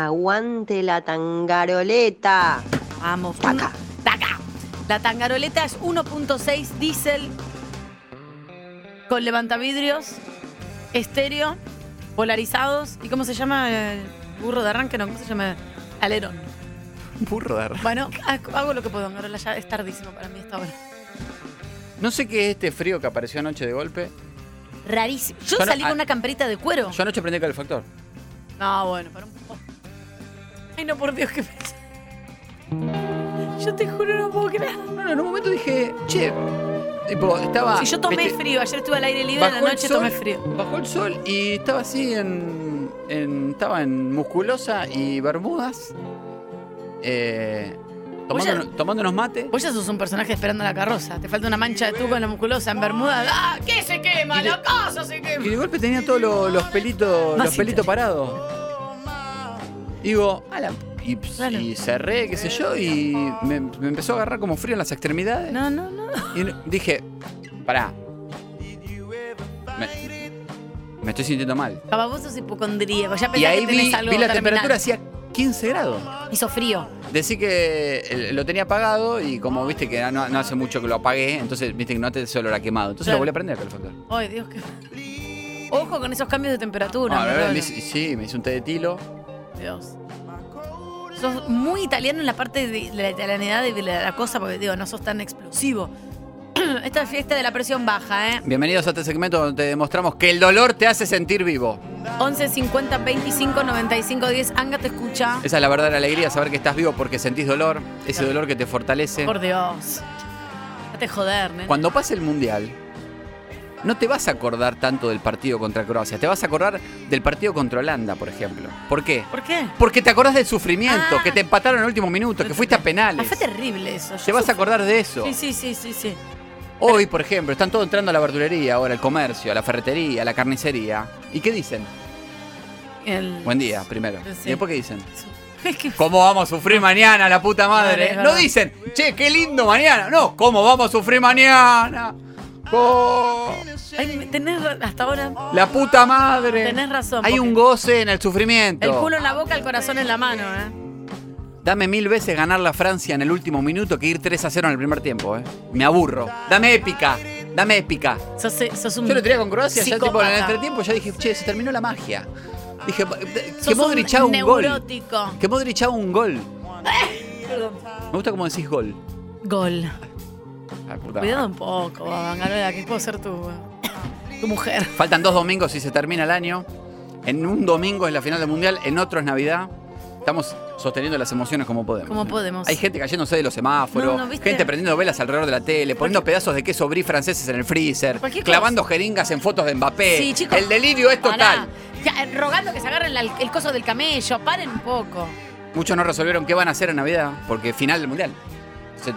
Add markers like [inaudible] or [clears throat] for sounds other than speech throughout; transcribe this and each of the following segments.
Aguante la tangaroleta. Vamos, Taca. taca. La tangaroleta es 1.6 diésel con levantavidrios, estéreo, polarizados. ¿Y cómo se llama el burro de arranque? No, ¿cómo se llama? Alerón. Burro de arranque. Bueno, ha- hago lo que puedo, Angarola, ya es tardísimo para mí esta hora. No sé qué es este frío que apareció anoche de golpe. Rarísimo. Yo Yo no- salí con ah, una camperita de cuero. Yo anoche prendí el calefactor. No, bueno, para un poco. Ay, no, por Dios, que Yo te juro, no puedo creer. No, no, en un momento dije, che, tipo, estaba. Si yo tomé viste, frío, ayer estuve al aire libre, a la noche sol, tomé frío. Bajó el sol y estaba así en. en- estaba en musculosa y bermudas. Eh, Vos ya- tomando, tomando unos mates. Vos ya sos un personaje esperando la carroza. Te falta una mancha de tubo en la musculosa, en Bermuda. ¡Ah! ¿Qué se quema? Y de- ¡La casa se Y quema! de golpe tenía todos los, los pelitos, los pelitos parados. Digo, A la- y, Claro. y cerré, qué sé yo, y me, me empezó a agarrar como frío en las extremidades. No, no, no. Y dije, pará. Me, me estoy sintiendo mal. Capaz vos sos hipocondríaco. Ya Y pensás ahí que vi, algo vi la terminal. temperatura, hacía 15 grados. Hizo frío. Decí que eh, lo tenía apagado y como viste que no, no hace mucho que lo apagué, entonces viste que no te ese olor a quemado. Entonces Claro. lo volví a prender el calefactor. Ay, Dios, qué. Ojo con esos cambios de temperatura. Ah, la me sí, me hice un té de tilo. Dios. Sos muy italiano en la parte de la italianidad de la, cosa, porque digo, no sos tan explosivo. [clears throat] Esta es fiesta de la presión baja, ¿eh? Bienvenidos a este segmento donde te demostramos que el dolor te hace sentir vivo. 11 50 25 95 10. Anga te escucha. Esa es la verdadera alegría, saber que estás vivo porque sentís dolor, ese dolor que te fortalece. Por Dios. Date joder, ¿eh? Cuando pase el mundial, no te vas a acordar tanto del partido contra Croacia, te vas a acordar del partido contra Holanda, por ejemplo. ¿Por qué? ¿Por qué? Porque te acordás del sufrimiento, Ah. que te empataron en el último minuto, que fuiste a Ah, penales. fue terrible eso. Yo Te vas a acordar de eso. Sí, sí, sí, sí, sí. Hoy, por ejemplo, están todos entrando a la verdulería, ahora al comercio, a la ferretería, a la carnicería. ¿Y qué dicen? El- Buen día, primero. Sí. ¿Y después qué dicen? [laughs] ¿Cómo vamos a sufrir mañana, la puta madre? no dicen, che, qué lindo mañana. No, ¿cómo vamos a sufrir mañana? Oh, Ay, tenés hasta ahora. la puta madre. Tenés razón, Hay un goce en el sufrimiento. El culo en la boca, el corazón en la mano, ¿eh? Dame mil veces ganar la Francia en el último minuto que ir 3 a 0 en el primer tiempo, ¿eh? Me aburro. Dame épica. Dame épica. Sos, sos un. Yo lo tenía con Croacia, ya tipo en el entretiempo ya dije, che, se terminó la magia. Dije, que Modric un un gol. Que Modric un gol. Me gusta cómo decís gol. Gol. Ah, puta Cuidado un poco, Bangarola, que puedo ser tu, tu mujer. Faltan dos domingos y se termina el año. En un domingo es la final del mundial, en otro es Navidad. Estamos sosteniendo las emociones como podemos. Como podemos. Hay gente cayéndose de los semáforos, No, no, ¿viste? gente prendiendo velas alrededor de la tele, poniendo pedazos de queso brie franceses en el freezer, clavando jeringas en fotos de Mbappé. Sí, chicos. el delirio es total. Pará. Eh, rogando que se agarren la- el coso del camello. Paren un poco. Muchos no resolvieron qué van a hacer en Navidad, porque final del mundial.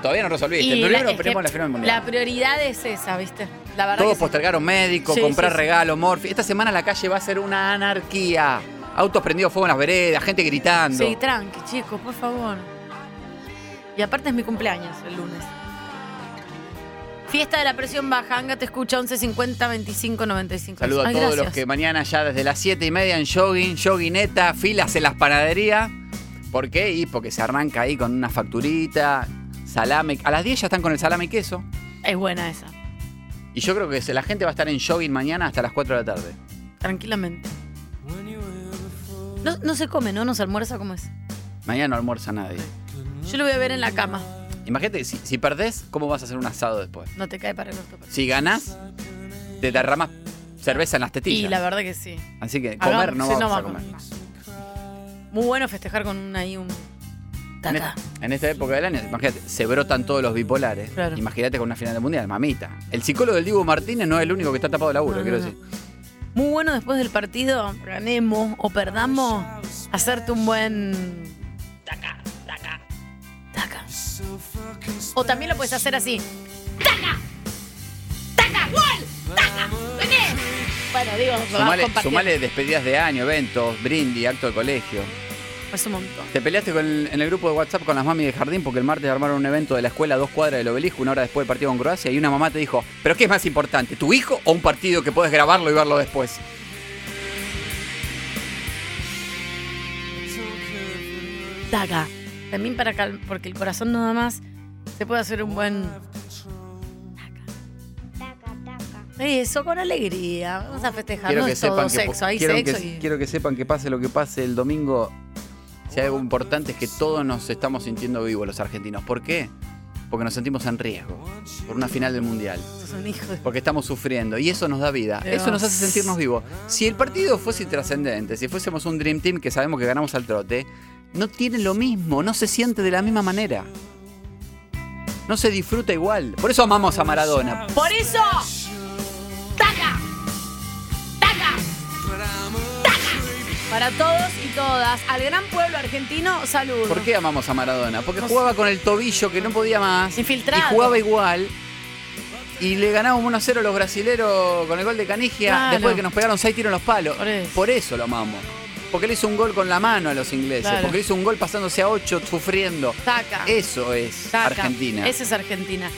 Todavía no resolviste. Y Primero la- la final mundial. La prioridad es esa, ¿viste? La verdad Todos que sí. postergaron médicos, Sí, comprar sí, regalos, morfi. Esta semana la calle va a ser una anarquía. Autos prendidos fuego en las veredas, gente gritando. Sí, tranqui, chicos, por favor. Y aparte es mi cumpleaños el lunes. Fiesta de la presión baja, Anga te escucha 11 50 25 95. Saludo a todos gracias. los que mañana ya desde las 7 y media en jogging, joguineta, filas en las panaderías. ¿Por qué? Y porque se arranca ahí con una facturita, salame. A las 10 ya están con el salame y queso. Es buena esa, Y yo creo que la gente va a estar en jogging mañana hasta las 4 de la tarde. tranquilamente. No, no se come, ¿no? No se almuerza como es. Mañana no almuerza nadie. Yo lo voy a ver en la cama. Imagínate, si, si perdés, ¿cómo vas a hacer un asado después? No te cae para el orto. pero- Si ganás, te derramas cerveza en las tetillas. Y la verdad que sí. Así que comer Hagamos- no sí, vamos a comer. Muy bueno festejar con un, ahí un... En, esta época del año, imagínate, se brotan todos los bipolares. Claro. Imagínate con una final de mundial, mamita. El psicólogo del Diego Martínez no es el único que está tapado de laburo, No, quiero no, decir. Muy bueno después del partido, ganemos o perdamos, hacerte un buen... Taca, taca, taca. O también lo puedes hacer así. ¡Taca! ¡Taca! ¡Gol! ¡Taca! ¡Gané! Bueno, digo, Sumale, sumale despedidas de año, eventos, brindis, acto de colegio. Es un montón. Te peleaste con el- en el grupo de WhatsApp con las mami de jardín porque el martes armaron un evento de la escuela a dos cuadras del obelisco, una hora después del partido con Croacia, y una mamá te dijo, ¿pero qué es más importante, tu hijo o un partido que puedes grabarlo y verlo después? taca. También para cal- porque el corazón no da más, se puede hacer un buen Taca, taca. eso con alegría. Vamos a festejar. Quiero no que es todo sepan que, sexo, hay quiero, sexo que, y- quiero que sepan que pase lo que pase el domingo. Si hay algo importante es que todos nos estamos sintiendo vivos los argentinos. ¿Por qué? Porque nos sentimos en riesgo por una final del mundial. Porque estamos sufriendo y eso nos da vida. Dios. Eso nos hace sentirnos vivos. Si el partido fuese intrascendente, si fuésemos un Dream Team que sabemos que ganamos al trote, no tiene lo mismo, no se siente de la misma manera. No se disfruta igual. Por eso amamos a Maradona. Por eso, Para todos y todas, al gran pueblo argentino, salud. ¿Por qué amamos a Maradona? Porque jugaba con el tobillo que no podía más. Infiltrado. Y jugaba igual. Y le ganábamos 1 a 0 a los brasileros con el gol de Canigia Claro. después de que nos pegaron 6 tiros en los palos. Por eso. lo amamos. Porque le hizo un gol con la mano a los ingleses. Claro. Porque le hizo un gol pasándose a 8 sufriendo. Taca. Eso es taca. Argentina. Ese es Argentina.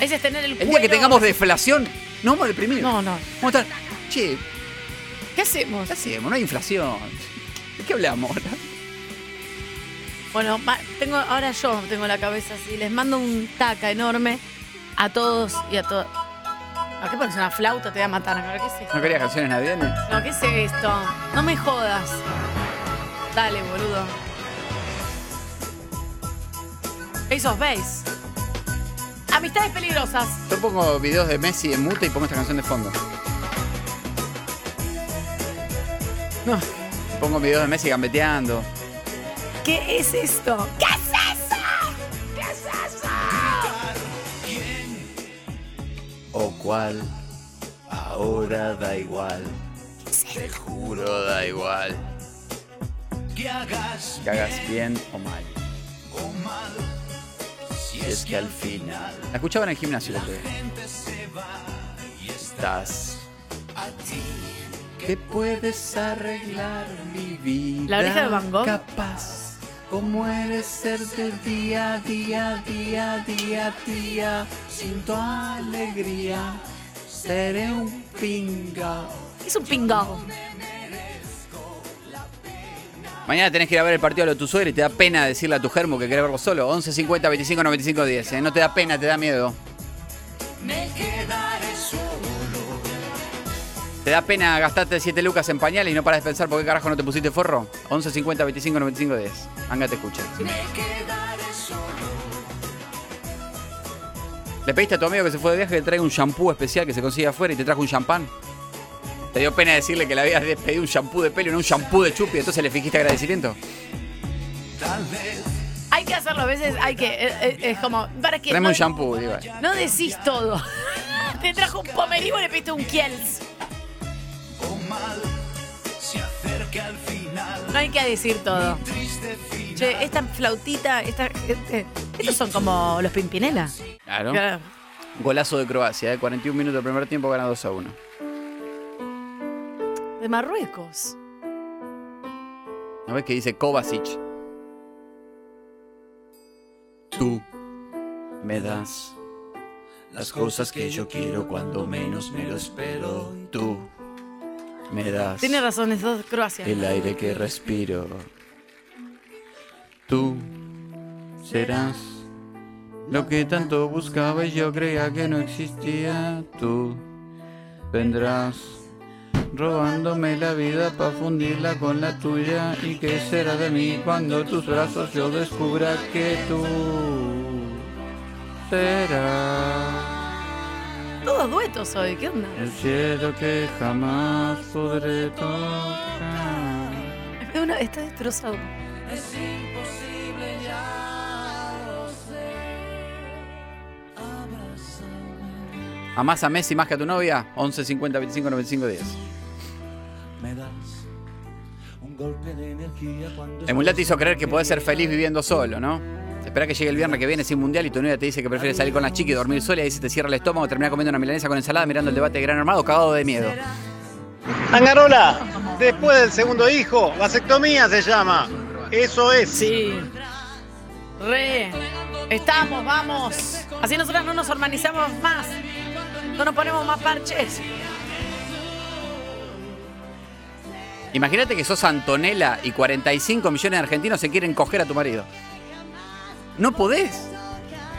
Ese es tener el el día que tengamos deflación, no vamos a deprimir. No, no. Vamos a estar. Che, ¿Qué hacemos? ¿qué hacemos? No hay inflación. ¿De qué hablamos ahora? Bueno, tengo, ahora yo tengo la cabeza así. Les mando un taca enorme a todos y a todas. ¿A qué pones una flauta? Te voy a matar. ¿no? ¿Qué es esto? ¿No querías canciones navideñas? No, ¿qué es esto? No me jodas. Dale, boludo. Ace of Base. Amistades peligrosas. Yo pongo videos de Messi en mute y pongo esta canción de fondo. No. Pongo videos de Messi gambeteando. ¿Qué es esto? ¿Qué es eso? ¿Qué es eso? O cual, ahora da igual. Te juro da igual. Que hagas bien o mal. Si es que al final. La escuchaba en el gimnasio el otro día. Estás. Que puedes arreglar mi vida. ¿La oreja de Van Gogh? Capaz. Como eres ser de día, día, día, día, día. Sin tu alegría. Seré un pingao. Es un pingao. Mañana tenés que ir a ver el partido de tu suegra y te da pena decirle a tu germo que querés verlo solo. 11 50 25 95 10. ¿eh? No te da pena, te da miedo. ¿Te da pena gastarte 7 lucas en pañales y no paras de pensar por qué carajo no te pusiste forro? 11 50 25 95 10. Anga te escucha. ¿Le pediste a tu amigo que se fue de viaje que te traiga un shampoo especial que se consigue afuera y te trajo un champán? ¿Te dio pena decirle que le habías pedido un shampoo de pelo y no un shampoo de chupi? Entonces le fingiste agradecimiento. Hay que hacerlo a veces, hay que. eh, eh, es como. ¿Para qué? Tráeme no, un shampoo, digo. no decís todo. [laughs] Te trajo un pomerivo y le pediste un Kiels. No hay que decir todo. Che, esta flautita, esta, este- estos son como los Pimpinela. Claro. Claro. Golazo de Croacia, ¿eh? 41 minutos del primer tiempo, gana 2 a 1. De Marruecos. ¿No ves que dice Kovacic? Tú me das las cosas que yo quiero cuando menos me lo espero. Tú me das Tiene razón, es dos Croacia. el aire que respiro. Tú serás lo que tanto buscaba y yo creía que no existía. Tú vendrás robándome la vida para fundirla con la tuya. ¿Y qué será de mí cuando tus brazos yo descubra que tú serás Todos duetos hoy, ¿qué onda? el cielo que jamás podré tocar? Uno está destrozado. ¿Amás a Messi más que a tu novia? 11 50 25 95 10. Me das El te hizo creer que podés ser feliz viviendo solo, ¿no? Espera que llegue el viernes que viene sin mundial y tu novia te dice que prefiere salir con la chica y dormir sola y ahí se te cierra el estómago, termina comiendo una milanesa con ensalada mirando el debate de Gran Armado cagado de miedo. Angarola, después del segundo hijo, vasectomía se llama. Eso es. Sí. Re. Estamos, vamos. Así nosotras no nos organizamos más. No nos ponemos más parches. Imagínate que sos Antonella y 45 millones de argentinos se quieren coger a tu marido. No podés.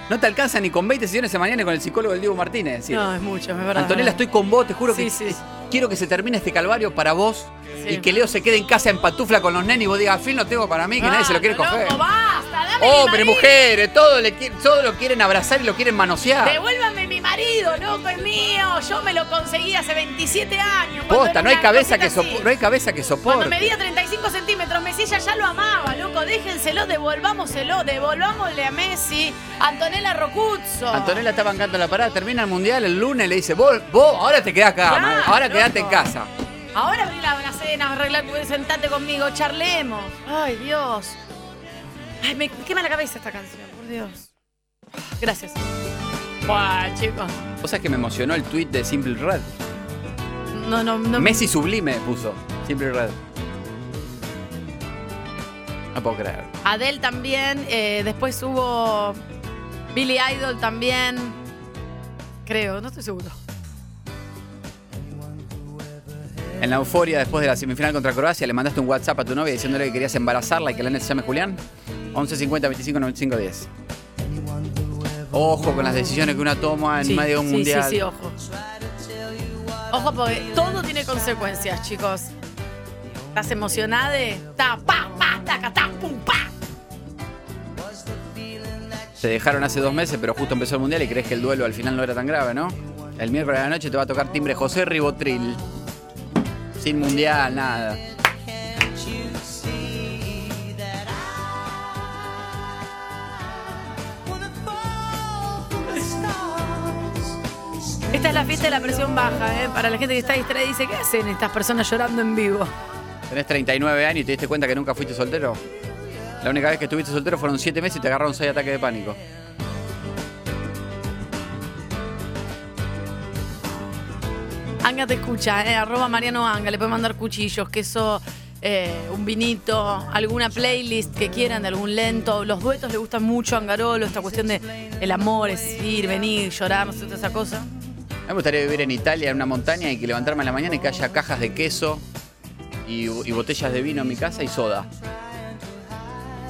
No te alcanza ni con 20 sesiones de mañana con el psicólogo del Diego Martínez. decir, No, es mucho, es verdad. Antonella, estoy con vos, te juro que Sí, quiero que se termine este calvario para vos Sí. y que Leo se quede en casa en patufla con los nenes y vos digas, al fin lo tengo para mí, que nadie se lo quiere Loco, coger. basta, dame marido. mujeres, todo, le, todo lo quieren abrazar y lo quieren manosear. Devuélvame marido, loco, es mío. Yo me lo conseguí hace 27 años. Posta, no hay cabeza que sopo- no hay cabeza que Cuando soporte. medía 35 centímetros, Messi ya, ya lo amaba, loco. Déjenselo, devolvámoselo, devolvámosle a Messi. Antonella Rocuzzo. Antonella está bancando la parada, termina el mundial el lunes, le dice, vos, vos ahora te quedás acá, Claro, ahora quedate en casa. Ahora abrí la, la cena, arreglar, sentate conmigo, charlemos. Ay, Dios. Ay, me quema la cabeza esta canción, por Dios. Gracias. Buah, chicos. O sea que me emocionó el tweet de Simple Red. No, no, no. Messi sublime puso, Simple Red. No puedo creer. Adele también. eh, después hubo Billy Idol también. Creo, no estoy seguro. En la euforia después de la semifinal contra Croacia, le mandaste un WhatsApp a tu novia diciéndole que querías embarazarla y que la nena se llame Julián. 11 50 25 95 10. Ojo con las decisiones que una toma en Sí, medio de un sí, mundial. Sí, sí, ojo. Ojo, porque todo tiene consecuencias, chicos. ¿Estás emocionada? Ta, pa, pa, taca, ta, pum, pa. Se dejaron hace dos meses, pero justo empezó el mundial y crees que el duelo al final no era tan grave, ¿no? El miércoles de la noche te va a tocar timbre José Ribotril. Sin mundial, nada. Esta es la fiesta de la presión baja, ¿eh? Para la gente que está distraída dice, ¿qué hacen estas personas llorando en vivo? Tenés 39 años y te diste cuenta que nunca fuiste soltero. La única vez que estuviste soltero fueron 7 meses y te agarraron 6 ataques de pánico. Anga te escucha, ¿eh? Arroba Mariano Anga, le puede mandar cuchillos, queso, eh, un vinito, alguna playlist que quieran de algún lento. Los duetos le gustan mucho a Angarolo, esta cuestión de el amor, es ir, venir, llorar, no sé, toda esa cosa. A mí me gustaría vivir en Italia, en una montaña, y que levantarme en la mañana y que haya cajas de queso y, y botellas de vino en mi casa y soda.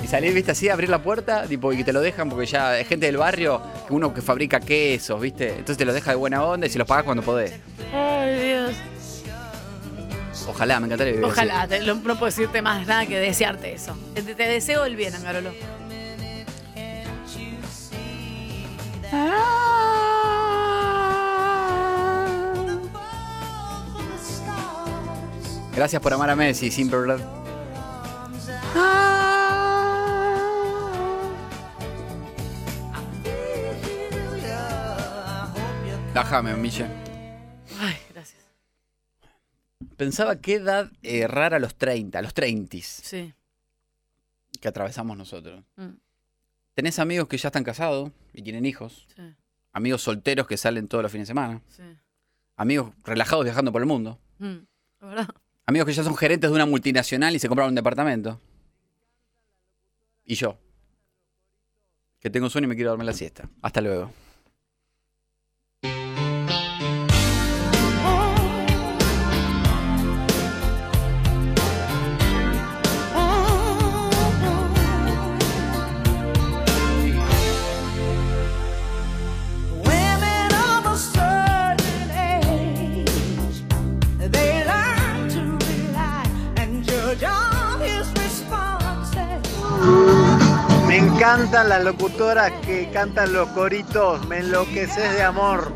Y salir, viste, así, abrir la puerta, tipo, y que te lo dejan porque ya hay gente del barrio, que uno que fabrica quesos, viste. Entonces te los deja de buena onda y se los pagas cuando podés. Ay, Dios. Ojalá, me encantaría vivir así. Ojalá, te- lo- no puedo decirte más nada que desearte eso. Te, te deseo el bien, Angarolo. Gracias por amar a Messi, Simple Red. Déjame, Miche. Ay, gracias. Pensaba qué edad eh, rara a los 30, a los 30 Sí. que atravesamos nosotros. Mm, Tenés amigos que ya están casados y tienen hijos. sí, Amigos solteros que salen todos los fines de semana. sí. Amigos relajados viajando por el mundo. Mm, verdad. Amigos que ya son gerentes de una multinacional y se compraron un departamento. Y yo. Que tengo sueño y me quiero dormir la siesta. Hasta luego. Encantan las locutoras que cantan los coritos, me enloqueces de amor.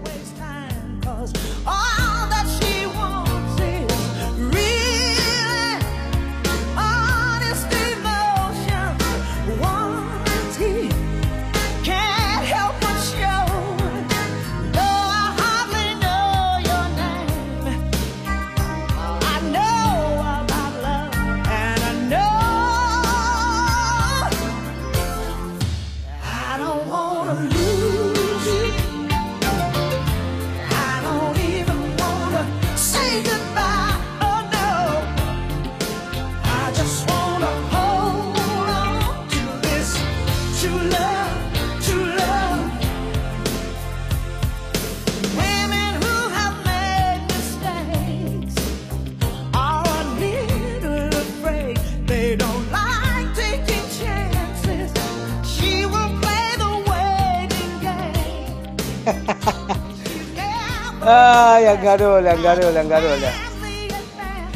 Ay, Angarola, Angarola, Angarola.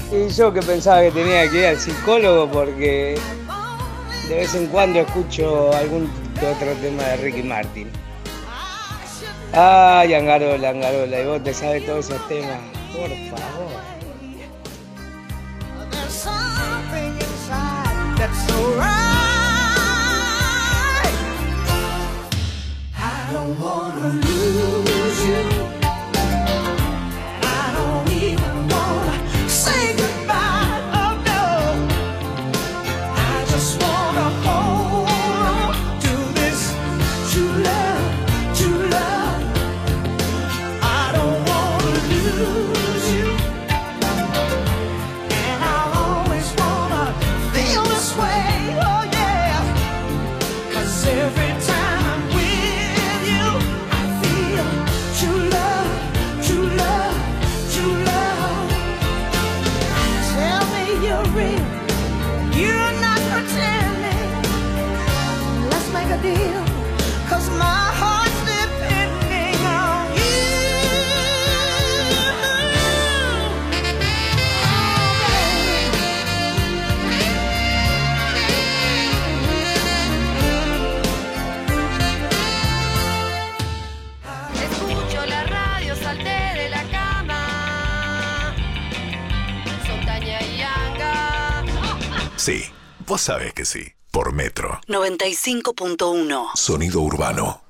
Y yo que pensaba que tenía que ir al psicólogo porque de vez en cuando escucho algún otro tema de Ricky Martin. Ay, Angarola, Angarola, y vos te sabes todos esos temas. Por favor. Sabés que sí. Por Metro. 95.1. Sonido urbano.